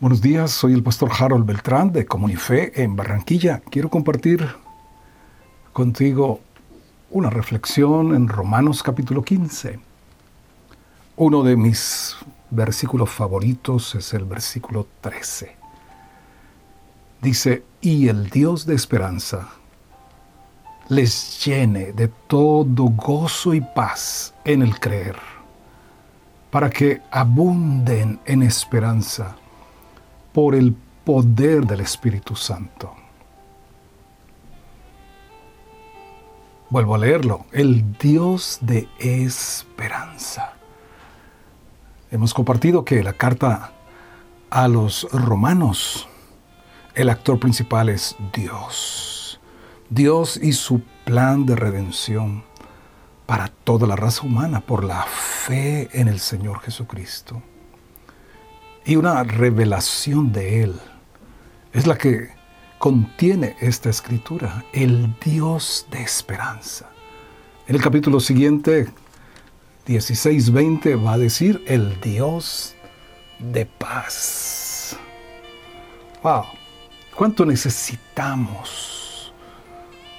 Buenos días, soy el pastor Harold Beltrán de Comunife en Barranquilla. Quiero compartir contigo una reflexión en Romanos capítulo 15. Uno de mis versículos favoritos es el versículo 13. Dice, y el Dios de esperanza les llene de todo gozo y paz en el creer, para que abunden en esperanza por el poder del Espíritu Santo. Vuelvo a leerlo, el Dios de esperanza. Hemos compartido que la carta a los romanos, el actor principal es Dios. Dios y su plan de redención para toda la raza humana por la fe en el Señor Jesucristo y una revelación de Él. Es la que contiene esta escritura, el Dios de esperanza. En el capítulo siguiente, 16-20, va a decir el Dios de paz. ¡Wow! ¿Cuánto necesitamos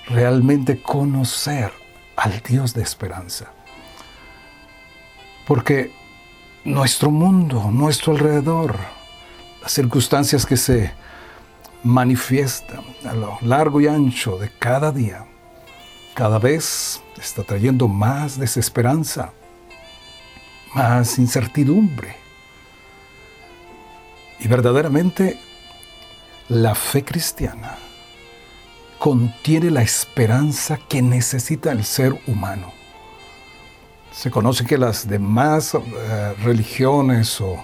realmente conocer al Dios de esperanza? Porque nuestro mundo, nuestro alrededor, las circunstancias que se manifiestan a lo largo y ancho de cada día, cada vez está trayendo más desesperanza, más incertidumbre. Y verdaderamente la fe cristiana contiene la esperanza que necesita el ser humano. Se conoce que las demás eh, religiones o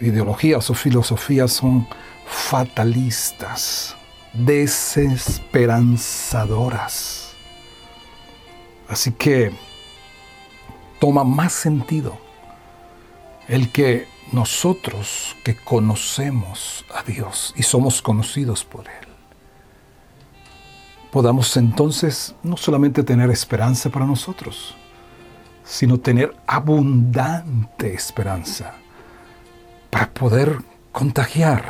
ideologías o filosofías son fatalistas, desesperanzadoras. Así que toma más sentido el que nosotros que conocemos a Dios y somos conocidos por Él, podamos entonces no solamente tener esperanza para nosotros, sino tener abundante esperanza para poder contagiar,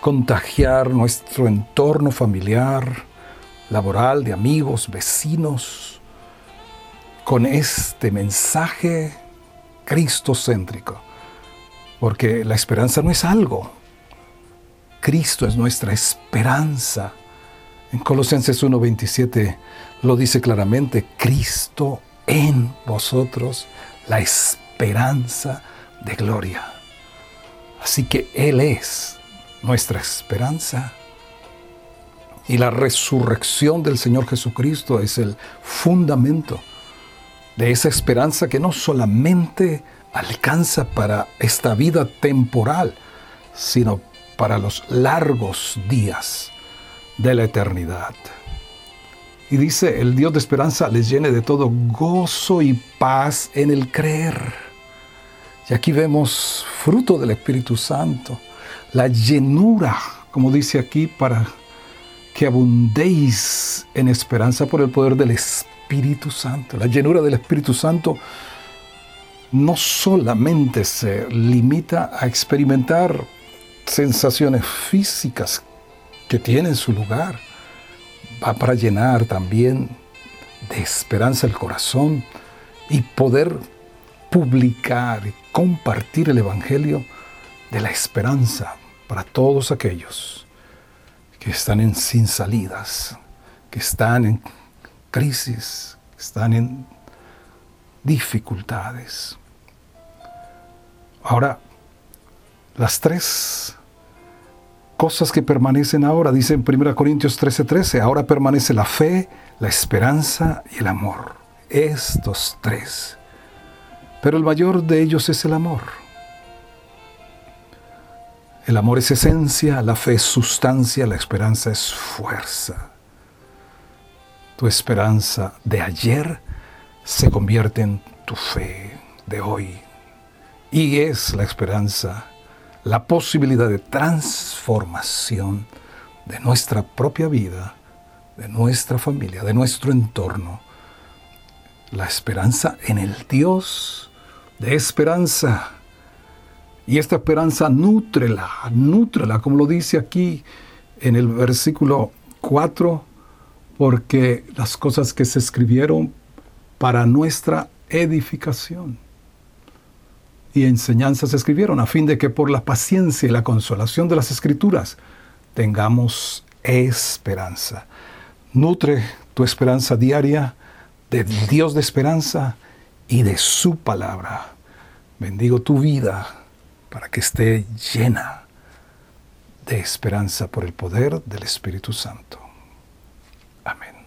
contagiar nuestro entorno familiar, laboral, de amigos, vecinos, con este mensaje cristocéntrico. Porque la esperanza no es algo. Cristo es nuestra esperanza. En Colosenses 1.27 lo dice claramente, Cristo en vosotros la esperanza de gloria. Así que Él es nuestra esperanza. Y la resurrección del Señor Jesucristo es el fundamento de esa esperanza que no solamente alcanza para esta vida temporal, sino para los largos días de la eternidad. Y dice, el Dios de esperanza les llene de todo gozo y paz en el creer. Y aquí vemos fruto del Espíritu Santo, la llenura, como dice aquí, para que abundéis en esperanza por el poder del Espíritu Santo. La llenura del Espíritu Santo no solamente se limita a experimentar sensaciones físicas que tienen su lugar, va para llenar también de esperanza el corazón y poder publicar y compartir el Evangelio de la esperanza para todos aquellos que están en sin salidas, que están en crisis, que están en dificultades. Ahora, las tres cosas que permanecen ahora, dice en 1 Corintios 13:13, ahora permanece la fe, la esperanza y el amor. Estos tres. Pero el mayor de ellos es el amor. El amor es esencia, la fe es sustancia, la esperanza es fuerza. Tu esperanza de ayer se convierte en tu fe de hoy. Y es la esperanza la posibilidad de transformación de nuestra propia vida, de nuestra familia, de nuestro entorno. La esperanza en el Dios de esperanza Y esta esperanza nútrela, nútrela, como lo dice aquí en el versículo 4, porque las cosas que se escribieron para nuestra edificación y enseñanzas se escribieron a fin de que por la paciencia y la consolación de las escrituras tengamos esperanza. Nutre tu esperanza diaria del Dios de esperanza y de su palabra. Bendigo tu vida para que esté llena de esperanza por el poder del Espíritu Santo. Amén.